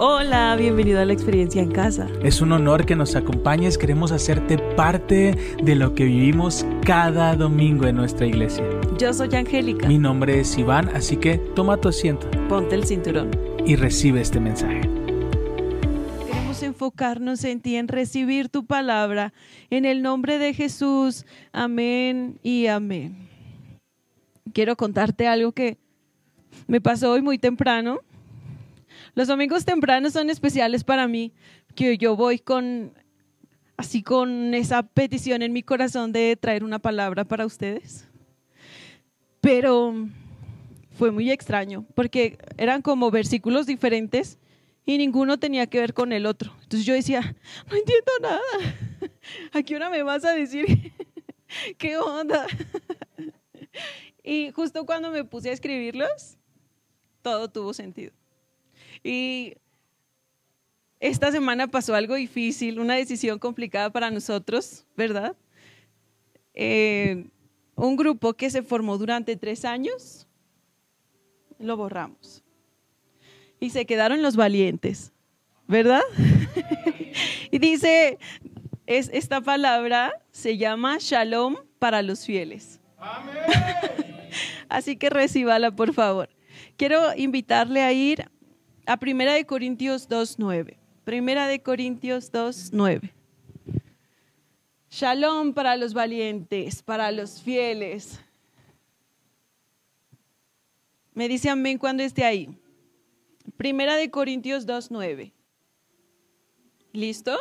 Hola, bienvenido a la experiencia en casa. Es un honor que nos acompañes, queremos hacerte parte de lo que vivimos cada domingo en nuestra iglesia. Yo soy Angélica. Mi nombre es Iván, así que toma tu asiento. Ponte el cinturón. Y recibe este mensaje. Queremos enfocarnos en ti, en recibir tu palabra. En el nombre de Jesús. Amén y amén. Quiero contarte algo que me pasó hoy muy temprano. Los domingos tempranos son especiales para mí, que yo voy con así con esa petición en mi corazón de traer una palabra para ustedes. Pero fue muy extraño, porque eran como versículos diferentes y ninguno tenía que ver con el otro. Entonces yo decía, no entiendo nada. ¿A qué hora me vas a decir qué onda? Y justo cuando me puse a escribirlos, todo tuvo sentido. Y esta semana pasó algo difícil, una decisión complicada para nosotros, ¿verdad? Eh, un grupo que se formó durante tres años, lo borramos. Y se quedaron los valientes, ¿verdad? y dice, es, esta palabra se llama shalom para los fieles. Así que recíbala, por favor. Quiero invitarle a ir a Primera de Corintios 2.9. Primera de Corintios 2.9. Shalom para los valientes, para los fieles. Me dice amén cuando esté ahí. Primera de Corintios 2.9. ¿Listo?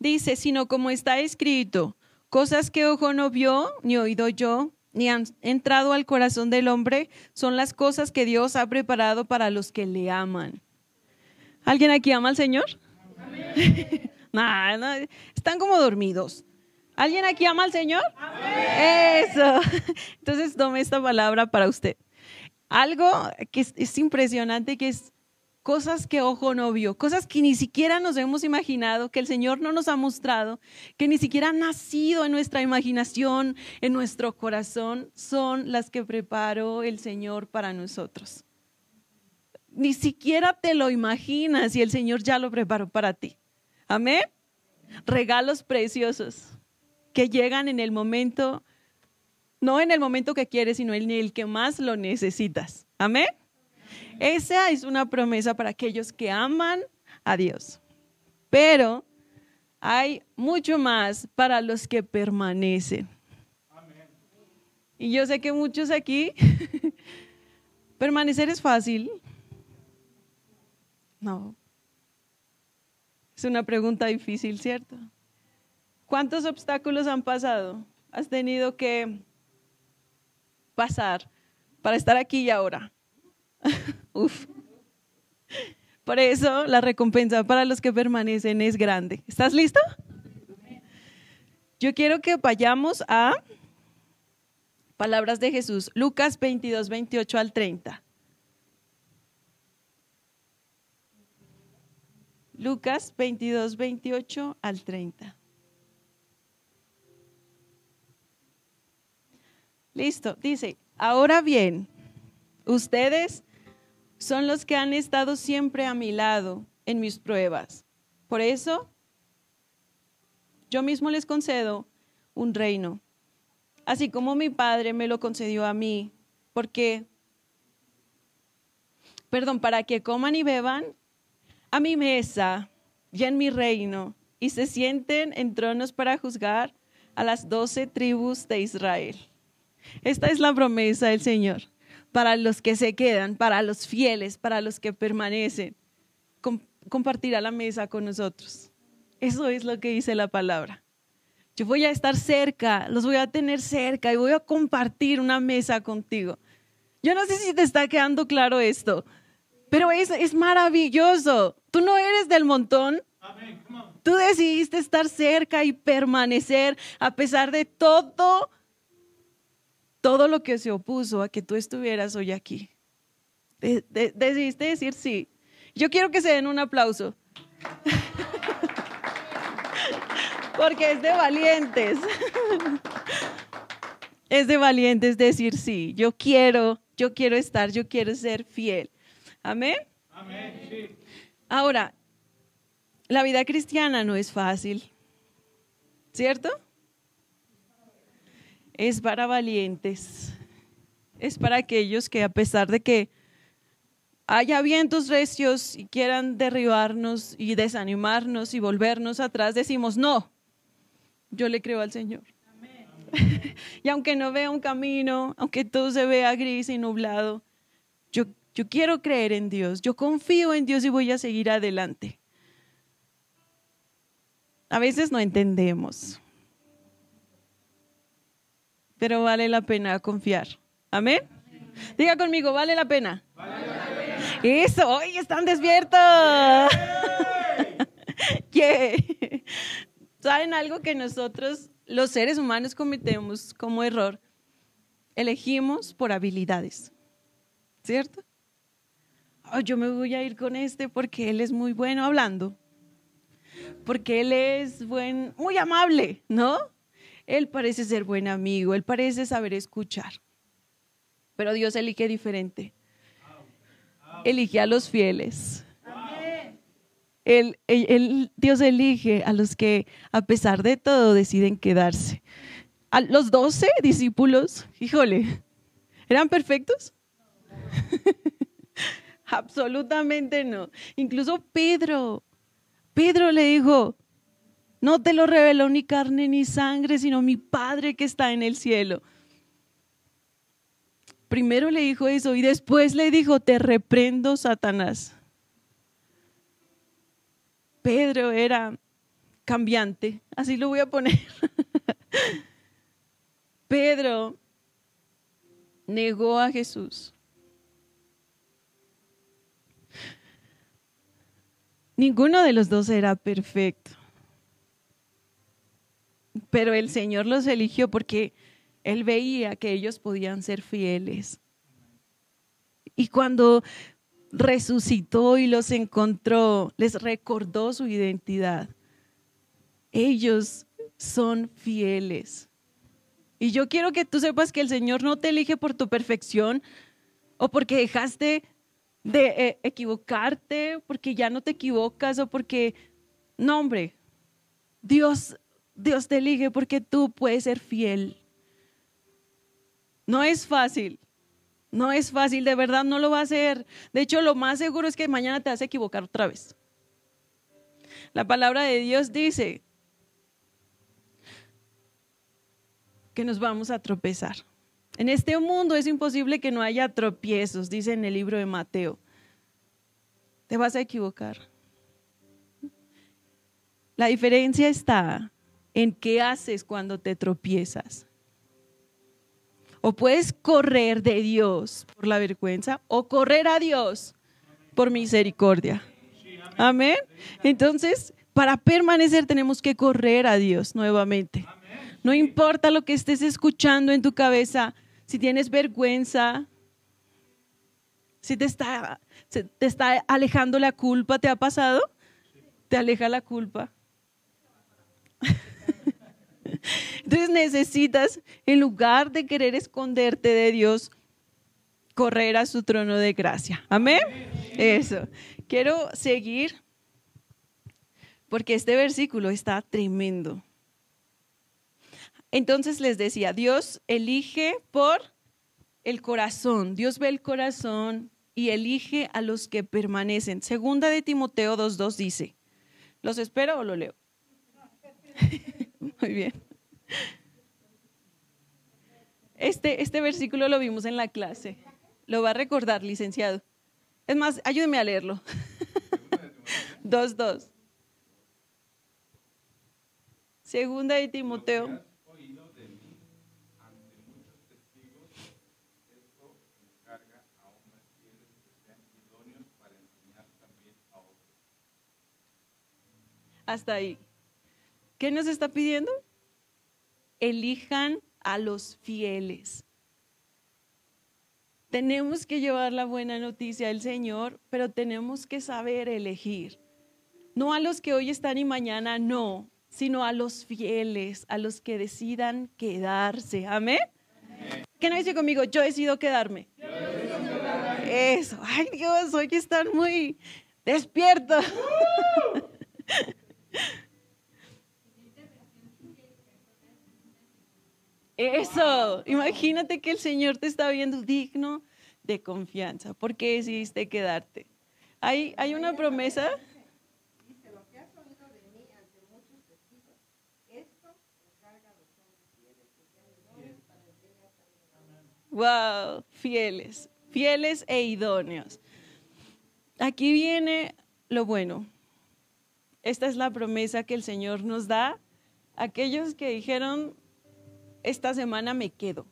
Dice, sino como está escrito, cosas que ojo no vio, ni oído yo, ni han entrado al corazón del hombre son las cosas que Dios ha preparado para los que le aman. ¿Alguien aquí ama al Señor? no, están como dormidos. ¿Alguien aquí ama al Señor? Eso. Entonces tome esta palabra para usted. Algo que es, es impresionante, que es cosas que ojo no vio, cosas que ni siquiera nos hemos imaginado, que el Señor no nos ha mostrado, que ni siquiera han nacido en nuestra imaginación, en nuestro corazón, son las que preparó el Señor para nosotros. Ni siquiera te lo imaginas y el Señor ya lo preparó para ti. Amén. Regalos preciosos que llegan en el momento, no en el momento que quieres, sino en el que más lo necesitas. Amén. Esa es una promesa para aquellos que aman a Dios. Pero hay mucho más para los que permanecen. Y yo sé que muchos aquí, permanecer es fácil. No. Es una pregunta difícil, ¿cierto? ¿Cuántos obstáculos han pasado? Has tenido que pasar para estar aquí y ahora. Uf. Por eso la recompensa para los que permanecen es grande. ¿Estás listo? Yo quiero que vayamos a palabras de Jesús, Lucas 22, 28 al 30. Lucas 22, 28 al 30. Listo, dice, ahora bien, ustedes son los que han estado siempre a mi lado en mis pruebas. Por eso, yo mismo les concedo un reino, así como mi Padre me lo concedió a mí, porque, perdón, para que coman y beban a mi mesa y en mi reino, y se sienten en tronos para juzgar a las doce tribus de Israel. Esta es la promesa del Señor para los que se quedan, para los fieles, para los que permanecen, compartir a la mesa con nosotros. Eso es lo que dice la palabra. Yo voy a estar cerca, los voy a tener cerca y voy a compartir una mesa contigo. Yo no sé si te está quedando claro esto, pero es, es maravilloso. Tú no eres del montón. Tú decidiste estar cerca y permanecer a pesar de todo todo lo que se opuso a que tú estuvieras hoy aquí. decidiste decir sí. Yo quiero que se den un aplauso. Porque es de valientes. es de valientes decir sí. Yo quiero, yo quiero estar, yo quiero ser fiel. Amén. Ahora, la vida cristiana no es fácil, ¿cierto? Es para valientes, es para aquellos que a pesar de que haya vientos recios y quieran derribarnos y desanimarnos y volvernos atrás, decimos, no, yo le creo al Señor. y aunque no vea un camino, aunque todo se vea gris y nublado, yo, yo quiero creer en Dios, yo confío en Dios y voy a seguir adelante. A veces no entendemos, pero vale la pena confiar. Amén. Diga conmigo, vale la pena. Eso, hoy están despiertos. ¿Saben algo que nosotros, los seres humanos, cometemos como error? Elegimos por habilidades, ¿cierto? yo me voy a ir con este porque él es muy bueno hablando porque él es buen, muy amable, ¿no? Él parece ser buen amigo, él parece saber escuchar. Pero Dios elige diferente. Elige a los fieles. Dios elige a los que a pesar de todo deciden quedarse. Los doce discípulos, híjole, ¿eran perfectos? Absolutamente no. Incluso Pedro, Pedro le dijo, no te lo reveló ni carne ni sangre, sino mi Padre que está en el cielo. Primero le dijo eso y después le dijo, te reprendo, Satanás. Pedro era cambiante, así lo voy a poner. Pedro negó a Jesús. Ninguno de los dos era perfecto. Pero el Señor los eligió porque Él veía que ellos podían ser fieles. Y cuando resucitó y los encontró, les recordó su identidad. Ellos son fieles. Y yo quiero que tú sepas que el Señor no te elige por tu perfección o porque dejaste de eh, equivocarte porque ya no te equivocas o porque, no hombre, Dios, Dios te elige porque tú puedes ser fiel. No es fácil, no es fácil, de verdad no lo va a hacer. De hecho, lo más seguro es que mañana te vas a equivocar otra vez. La palabra de Dios dice que nos vamos a tropezar. En este mundo es imposible que no haya tropiezos, dice en el libro de Mateo. Te vas a equivocar. La diferencia está en qué haces cuando te tropiezas. O puedes correr de Dios por la vergüenza o correr a Dios por misericordia. Amén. Entonces, para permanecer tenemos que correr a Dios nuevamente. No importa lo que estés escuchando en tu cabeza, si tienes vergüenza, si te está, te está alejando la culpa, ¿te ha pasado? Te aleja la culpa. Entonces necesitas, en lugar de querer esconderte de Dios, correr a su trono de gracia. Amén. Eso. Quiero seguir porque este versículo está tremendo. Entonces les decía, Dios elige por el corazón. Dios ve el corazón y elige a los que permanecen. Segunda de Timoteo 2.2 dice, ¿los espero o lo leo? Muy bien. Este, este versículo lo vimos en la clase. Lo va a recordar, licenciado. Es más, ayúdeme a leerlo. 2.2. Segunda de Timoteo Hasta ahí. ¿Qué nos está pidiendo? Elijan a los fieles. Tenemos que llevar la buena noticia al Señor, pero tenemos que saber elegir. No a los que hoy están y mañana no, sino a los fieles, a los que decidan quedarse. Amén. ¿Qué no dice conmigo? Yo decido quedarme. Eso. Ay, Dios, hoy están muy despiertos. Eso, imagínate que el Señor te está viendo digno de confianza. ¿Por qué decidiste quedarte? Hay, hay una promesa. Wow, fieles, fieles e idóneos. Aquí viene lo bueno. Esta es la promesa que el Señor nos da a aquellos que dijeron, esta semana me quedo.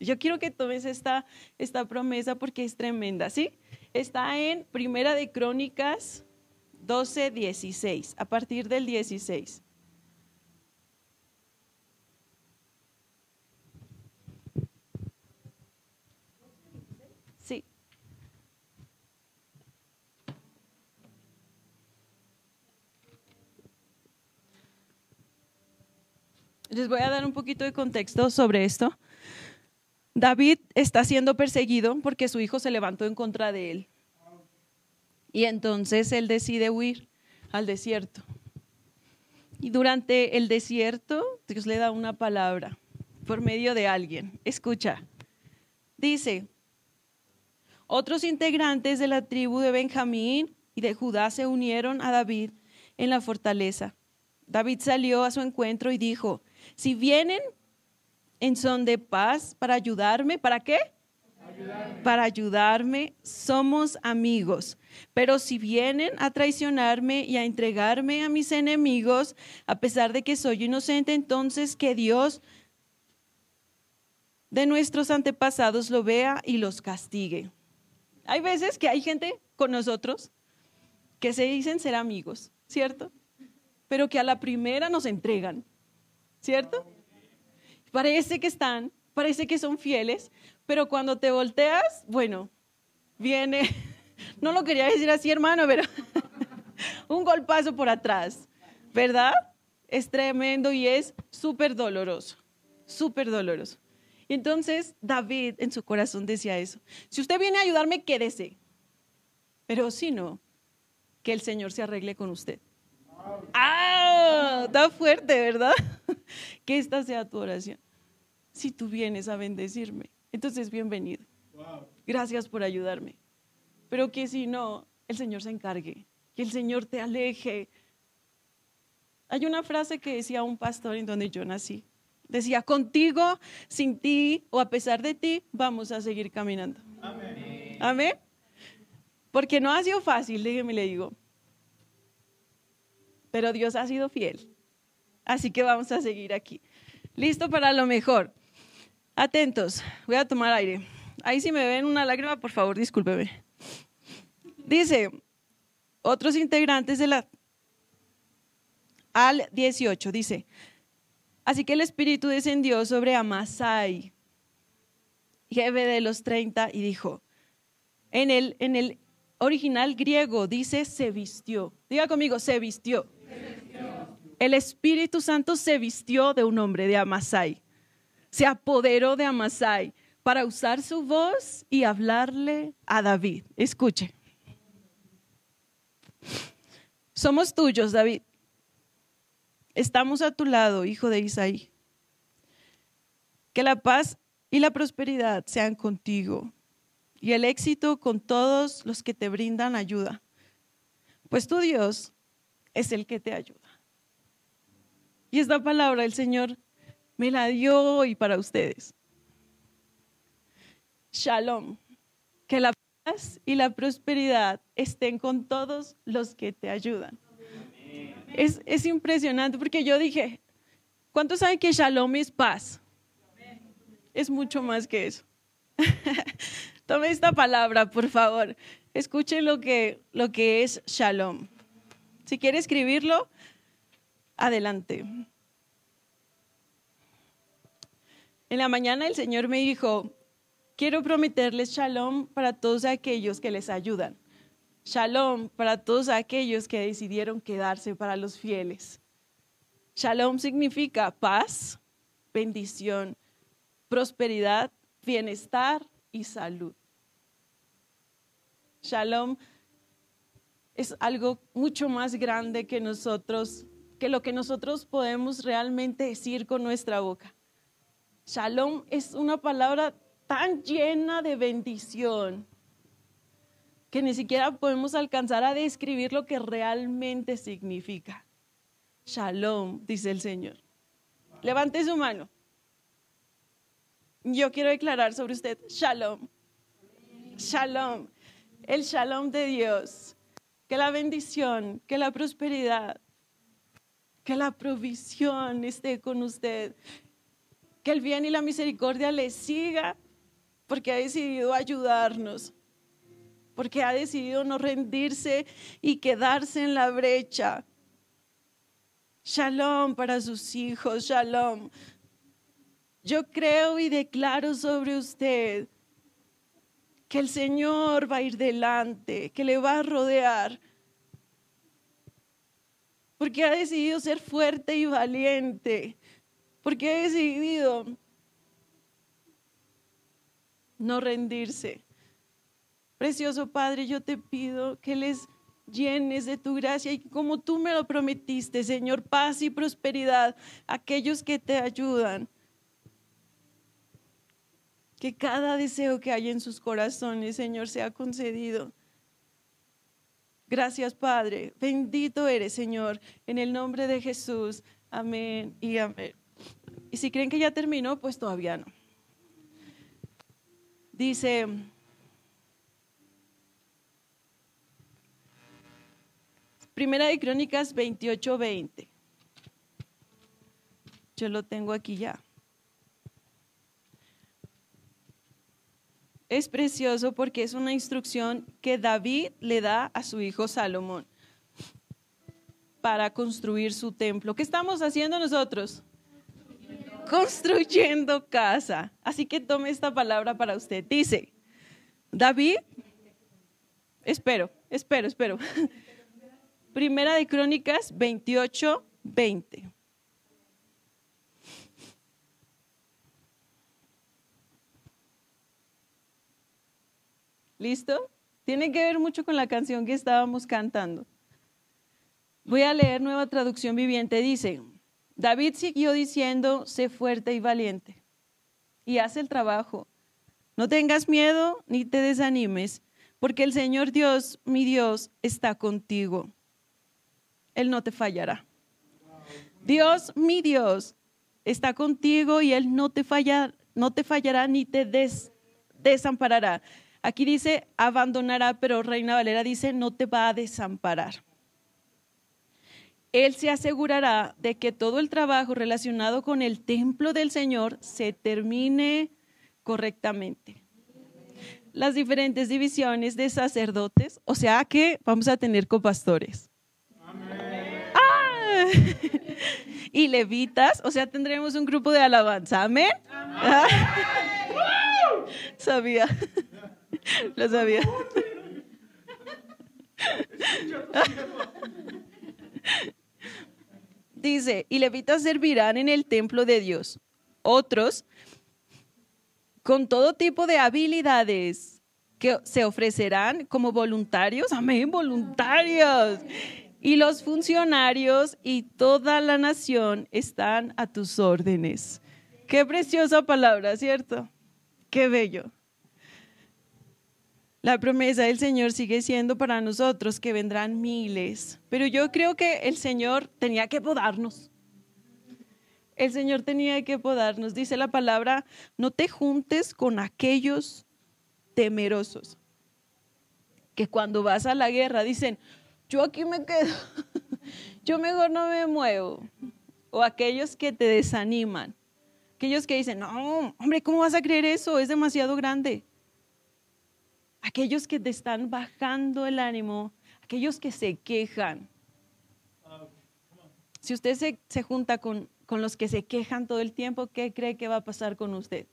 Yo quiero que tomes esta, esta promesa porque es tremenda, ¿sí? Está en Primera de Crónicas 12, 16, a partir del 16. Sí. Les voy a dar un poquito de contexto sobre esto. David está siendo perseguido porque su hijo se levantó en contra de él. Y entonces él decide huir al desierto. Y durante el desierto, Dios le da una palabra por medio de alguien. Escucha. Dice, otros integrantes de la tribu de Benjamín y de Judá se unieron a David en la fortaleza. David salió a su encuentro y dijo, si vienen en son de paz para ayudarme. ¿Para qué? Para ayudarme, somos amigos. Pero si vienen a traicionarme y a entregarme a mis enemigos, a pesar de que soy inocente, entonces que Dios de nuestros antepasados lo vea y los castigue. Hay veces que hay gente con nosotros que se dicen ser amigos, ¿cierto? Pero que a la primera nos entregan, ¿cierto? Parece que están, parece que son fieles, pero cuando te volteas, bueno, viene, no lo quería decir así hermano, pero un golpazo por atrás, ¿verdad? Es tremendo y es súper doloroso, súper doloroso. Entonces David en su corazón decía eso, si usted viene a ayudarme, quédese, pero si no, que el Señor se arregle con usted. ¡Ah! Da fuerte, ¿verdad? Que esta sea tu oración si tú vienes a bendecirme. Entonces, bienvenido. Gracias por ayudarme. Pero que si no, el Señor se encargue, que el Señor te aleje. Hay una frase que decía un pastor en donde yo nací. Decía, contigo, sin ti o a pesar de ti, vamos a seguir caminando. Amén. Amén. Porque no ha sido fácil, déjeme le digo. Pero Dios ha sido fiel. Así que vamos a seguir aquí. Listo para lo mejor. Atentos, voy a tomar aire. Ahí si me ven una lágrima, por favor, discúlpeme. Dice, otros integrantes de la... Al 18, dice, así que el Espíritu descendió sobre Amasai, jefe de los 30, y dijo, en el, en el original griego dice se vistió. Diga conmigo, se vistió. El Espíritu Santo se vistió de un hombre de Amasai se apoderó de Amasai para usar su voz y hablarle a David. Escuche. Somos tuyos, David. Estamos a tu lado, hijo de Isaí. Que la paz y la prosperidad sean contigo y el éxito con todos los que te brindan ayuda. Pues tu Dios es el que te ayuda. Y esta palabra el Señor me la dio hoy para ustedes. Shalom. Que la paz y la prosperidad estén con todos los que te ayudan. Es, es, impresionante porque yo dije, ¿cuántos saben que shalom es paz? Es mucho más que eso. Tome esta palabra, por favor. Escuche lo que, lo que es shalom. Si quiere escribirlo, adelante. En la mañana el Señor me dijo, quiero prometerles shalom para todos aquellos que les ayudan. Shalom para todos aquellos que decidieron quedarse para los fieles. Shalom significa paz, bendición, prosperidad, bienestar y salud. Shalom es algo mucho más grande que nosotros, que lo que nosotros podemos realmente decir con nuestra boca. Shalom es una palabra tan llena de bendición que ni siquiera podemos alcanzar a describir lo que realmente significa. Shalom, dice el Señor. Levante su mano. Yo quiero declarar sobre usted, shalom. Shalom. El shalom de Dios. Que la bendición, que la prosperidad, que la provisión esté con usted. Que el bien y la misericordia le siga porque ha decidido ayudarnos. Porque ha decidido no rendirse y quedarse en la brecha. Shalom para sus hijos, shalom. Yo creo y declaro sobre usted que el Señor va a ir delante, que le va a rodear, porque ha decidido ser fuerte y valiente, porque ha decidido no rendirse. Precioso Padre, yo te pido que les llenes de tu gracia y como tú me lo prometiste, Señor, paz y prosperidad a aquellos que te ayudan que cada deseo que hay en sus corazones, Señor, sea concedido. Gracias, Padre. Bendito eres, Señor, en el nombre de Jesús. Amén y amén. Y si creen que ya terminó, pues todavía no. Dice, Primera de Crónicas 28, 20. Yo lo tengo aquí ya. Es precioso porque es una instrucción que David le da a su hijo Salomón para construir su templo. ¿Qué estamos haciendo nosotros? Construyendo casa. Así que tome esta palabra para usted. Dice, David, espero, espero, espero. Primera de Crónicas 28, 20. ¿Listo? Tiene que ver mucho con la canción que estábamos cantando. Voy a leer nueva traducción viviente. Dice, David siguió diciendo, sé fuerte y valiente y haz el trabajo. No tengas miedo ni te desanimes, porque el Señor Dios, mi Dios, está contigo. Él no te fallará. Dios, mi Dios, está contigo y Él no te, falla, no te fallará ni te desamparará. Aquí dice abandonará, pero Reina Valera dice no te va a desamparar. Él se asegurará de que todo el trabajo relacionado con el templo del Señor se termine correctamente. Las diferentes divisiones de sacerdotes, o sea que vamos a tener copastores. ¡Ah! y levitas, o sea, tendremos un grupo de alabanza. Amén. Sabía. Lo sabía. Dice, y levitas servirán en el templo de Dios. Otros, con todo tipo de habilidades, que se ofrecerán como voluntarios. Amén, voluntarios. Y los funcionarios y toda la nación están a tus órdenes. Qué preciosa palabra, ¿cierto? Qué bello. La promesa del Señor sigue siendo para nosotros que vendrán miles, pero yo creo que el Señor tenía que podarnos. El Señor tenía que podarnos. Dice la palabra, no te juntes con aquellos temerosos, que cuando vas a la guerra dicen, yo aquí me quedo, yo mejor no me muevo. O aquellos que te desaniman, aquellos que dicen, no, hombre, ¿cómo vas a creer eso? Es demasiado grande aquellos que te están bajando el ánimo, aquellos que se quejan. Si usted se, junta con, con los que se quejan todo el tiempo, ¿qué cree que va a pasar con usted?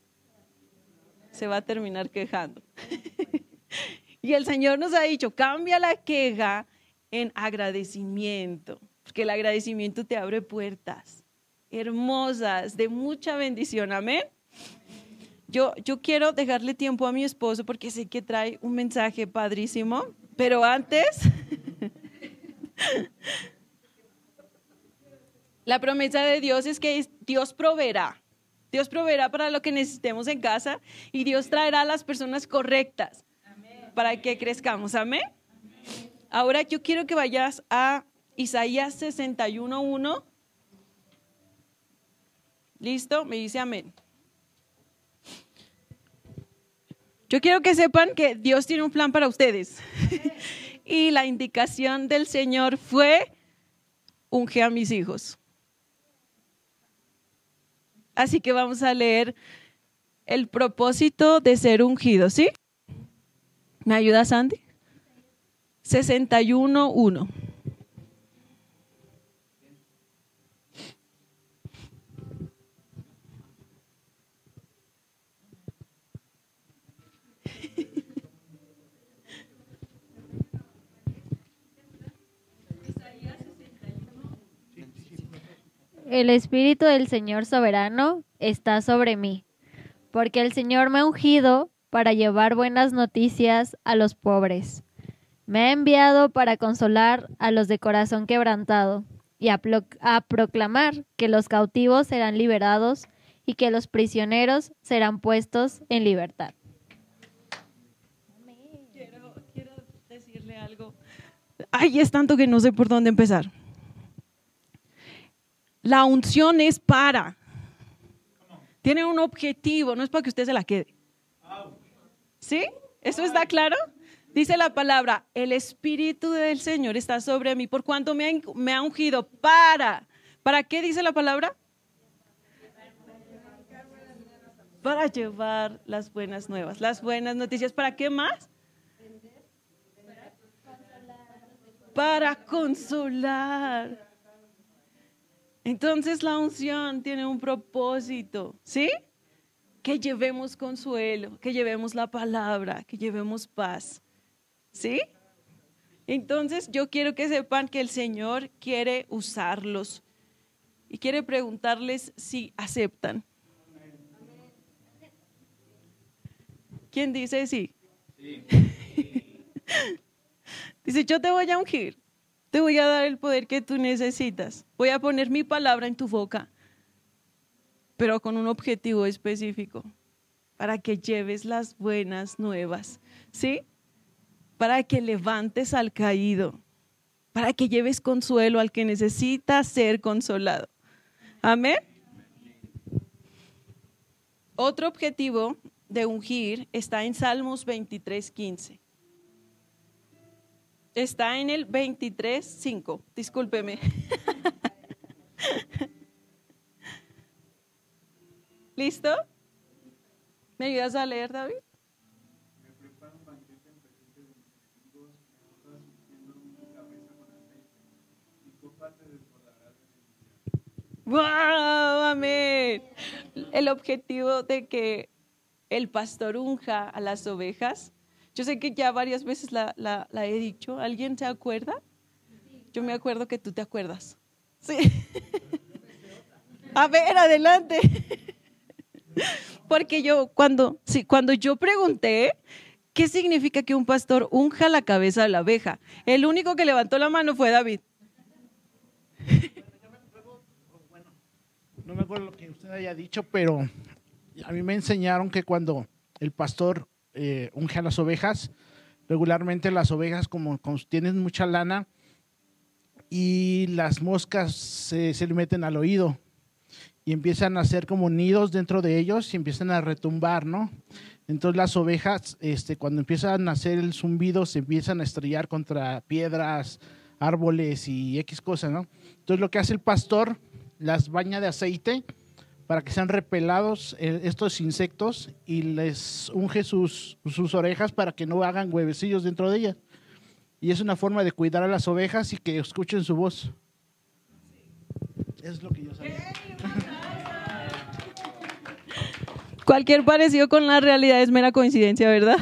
Se va a terminar quejando. y el Señor nos ha dicho, cambia la queja en agradecimiento, porque el agradecimiento te abre puertas hermosas de mucha bendición. Amén. Yo, yo quiero dejarle tiempo a mi esposo porque sé que trae un mensaje padrísimo, pero antes, la promesa de Dios es que Dios proveerá. Dios proveerá para lo que necesitemos en casa y Dios traerá a las personas correctas para que crezcamos. Amén. Ahora yo quiero que vayas a Isaías 61.1. ¿Listo? Me dice amén. Yo quiero que sepan que Dios tiene un plan para ustedes. y la indicación del Señor fue, unge a mis hijos. Así que vamos a leer el propósito de ser ungido, ¿sí? ¿Me ayuda Sandy? 61.1. El Espíritu del Señor soberano está sobre mí, porque el Señor me ha ungido para llevar buenas noticias a los pobres. Me ha enviado para consolar a los de corazón quebrantado y a, proclamar que los cautivos serán liberados y que los prisioneros serán puestos en libertad. Quiero, quiero decirle algo. Ay, es tanto que no sé por dónde empezar. La unción es para. Tiene un objetivo, no es para que usted se la quede. ¿Sí? ¿Eso está claro? Dice la palabra, el Espíritu del Señor está sobre mí por cuanto me ha, me ha ungido para. ¿Para qué dice la palabra? Para llevar las buenas nuevas, las buenas noticias. ¿Para qué más? Para consolar. Entonces la unción tiene un propósito, ¿sí? Que llevemos consuelo, que llevemos la palabra, que llevemos paz, ¿sí? Entonces yo quiero que sepan que el Señor quiere usarlos y quiere preguntarles si aceptan. ¿Quién dice sí? sí. dice, yo te voy a ungir. Te voy a dar el poder que tú necesitas. Voy a poner mi palabra en tu boca, pero con un objetivo específico, para que lleves las buenas nuevas, ¿sí? Para que levantes al caído, para que lleves consuelo al que necesita ser consolado. Amén. Otro objetivo de ungir está en Salmos 23, 15. Está en el 23.5, discúlpeme. ¿Listo? ¿Me ayudas a leer, David? ¡Wow! Amén. El objetivo de que el pastor unja a las ovejas yo sé que ya varias veces la, he dicho. ¿Alguien se acuerda? Yo me acuerdo que tú te acuerdas. Sí. A ver, adelante. Porque yo cuando, sí, cuando yo pregunté qué significa que un pastor unja la cabeza de la abeja, el único que levantó la mano fue David. no me acuerdo lo que usted haya dicho, pero a mí me enseñaron que cuando el pastor eh, unge a las ovejas. Regularmente las ovejas, como, tienen mucha lana, y las moscas se, le meten al oído y empiezan a hacer como nidos dentro de ellos y empiezan a retumbar, ¿no? Entonces las ovejas, este, cuando empiezan a hacer el zumbido, se empiezan a estrellar contra piedras, árboles y X cosas, ¿no? Entonces lo que hace el pastor, las baña de aceite para que sean repelados eh, estos insectos y les unge sus, orejas para que no hagan huevecillos dentro de ellas. Y es una forma de cuidar a las ovejas y que escuchen su voz. Es lo que yo sabía. Cualquier parecido con la realidad es mera coincidencia, ¿verdad?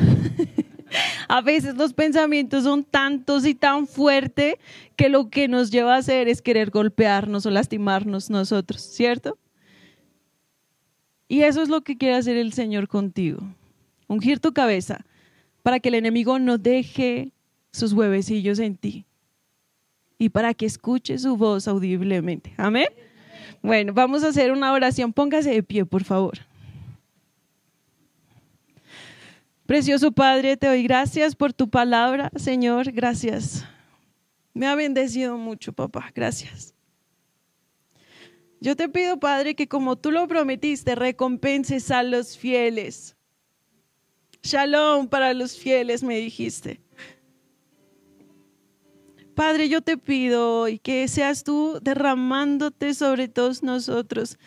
a veces los pensamientos son tantos y tan fuertes que lo que nos lleva a hacer es querer golpearnos o lastimarnos nosotros, ¿cierto? Y eso es lo que quiere hacer el Señor contigo. Ungir tu cabeza para que el enemigo no deje sus huevecillos en ti y para que escuche su voz audiblemente. Amén. Bueno, vamos a hacer una oración. Póngase de pie, por favor. Precioso Padre, te doy gracias por tu palabra, Señor. Gracias. Me ha bendecido mucho, papá. Gracias. Yo te pido, Padre, que como tú lo prometiste, recompenses a los fieles. Shalom para los fieles, me dijiste. Padre, yo te pido y que seas tú derramándote sobre todos nosotros.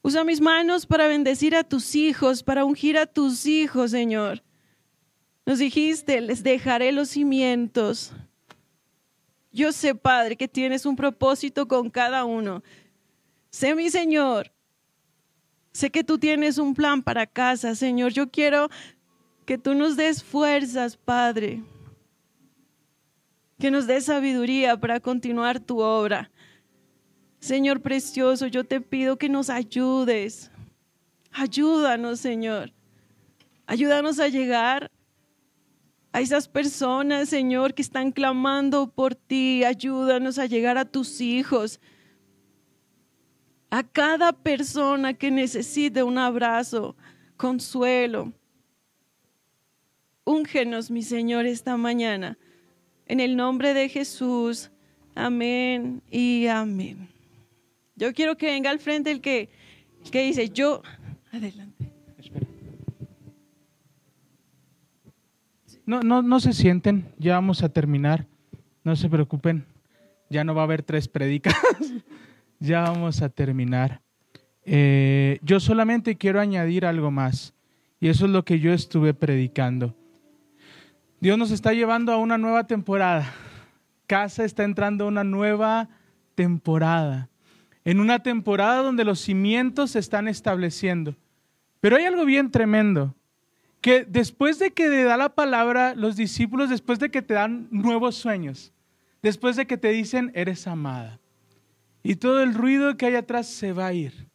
Usa mis manos para bendecir a tus hijos, para ungir a tus hijos, Señor. Nos dijiste, les dejaré los cimientos. Yo sé, Padre, que tienes un propósito con cada uno. Sé mi Señor. Sé que tú tienes un plan para casa, Señor. Yo quiero que tú nos des fuerzas, Padre. Que nos des sabiduría para continuar tu obra. Señor precioso, yo te pido que nos ayudes. Ayúdanos, Señor. Ayúdanos a llegar a esas personas, Señor, que están clamando por ti. Ayúdanos a llegar a tus hijos a cada persona que necesite un abrazo, consuelo. Úngenos, mi Señor, esta mañana. En el nombre de Jesús. Amén y amén. Yo quiero que venga al frente el que, que dice, yo, adelante. No, no, no se sienten, ya vamos a terminar. No se preocupen, ya no va a haber tres predicas. ya vamos a terminar. Eh, yo solamente quiero añadir algo más, y eso es lo que yo estuve predicando. Dios nos está llevando a una nueva temporada. Casa está entrando a una nueva temporada. En una temporada donde los cimientos se están estableciendo. Pero hay algo bien tremendo, que después de que te da la palabra los discípulos, después de que te dan nuevos sueños, después de que te dicen, eres amada, y todo el ruido que hay atrás se va a ir.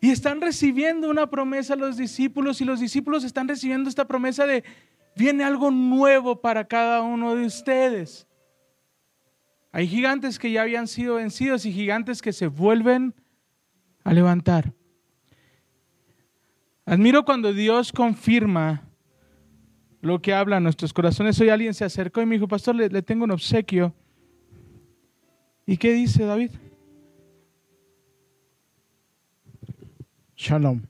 Y están recibiendo una promesa los discípulos y los discípulos están recibiendo esta promesa de viene algo nuevo para cada uno de ustedes. Hay gigantes que ya habían sido vencidos y gigantes que se vuelven a levantar. Admiro cuando Dios confirma lo que habla en nuestros corazones. Hoy alguien se acercó y me dijo, pastor, le, le tengo un obsequio. ¿Y qué dice David? Shalom.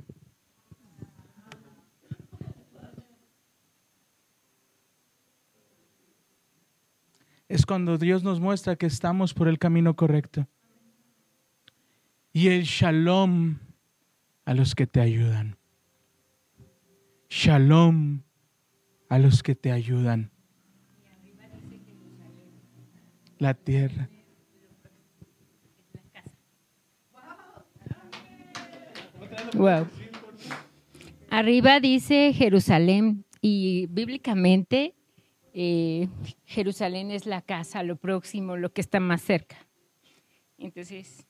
Es cuando Dios nos muestra que estamos por el camino correcto. Y el shalom a los que te ayudan. Shalom a los que te ayudan. La tierra. Wow. Arriba dice Jerusalén y bíblicamente eh, Jerusalén es la casa, lo próximo, lo que está más cerca. Entonces.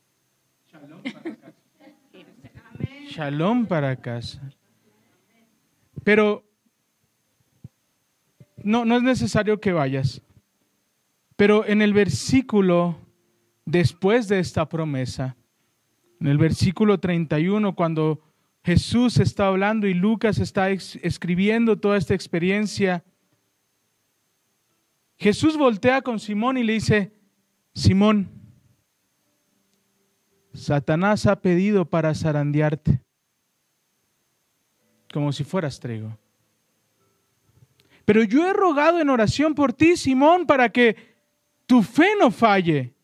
Shalom para casa. Pero no, no es necesario que vayas. Pero en el versículo después de esta promesa, en el versículo 31, cuando Jesús está hablando y Lucas está escribiendo toda esta experiencia, Jesús voltea con Simón y le dice, Simón, Satanás ha pedido para zarandearte, como si fueras trigo. Pero yo he rogado en oración por ti, Simón, para que tu fe no falle,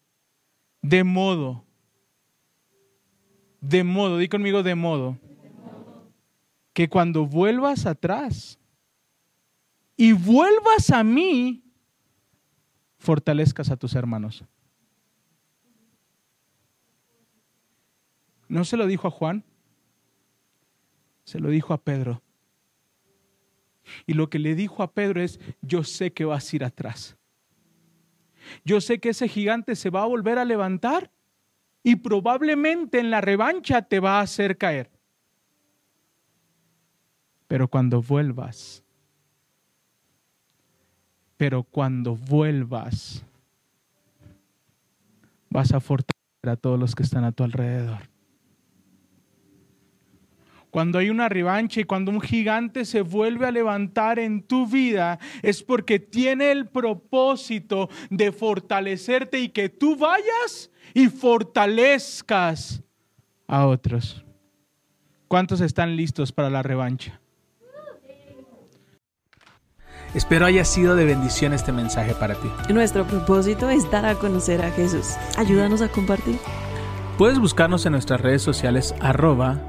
de modo de modo, di conmigo de modo, que cuando vuelvas atrás y vuelvas a mí, fortalezcas a tus hermanos. No se lo dijo a Juan, se lo dijo a Pedro. Y lo que le dijo a Pedro es, yo sé que vas a ir atrás. Yo sé que ese gigante se va a volver a levantar y probablemente en la revancha te va a hacer caer. Pero cuando vuelvas, pero cuando vuelvas, vas a fortalecer a todos los que están a tu alrededor. Cuando hay una revancha y cuando un gigante se vuelve a levantar en tu vida, es porque tiene el propósito de fortalecerte y que tú vayas y fortalezcas a otros. ¿Cuántos están listos para la revancha? Espero haya sido de bendición este mensaje para ti. Nuestro propósito es dar a conocer a Jesús. Ayúdanos a compartir. Puedes buscarnos en nuestras redes sociales arroba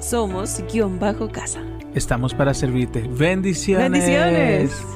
somos guion bajo casa. Estamos para servirte. Bendiciones. Bendiciones.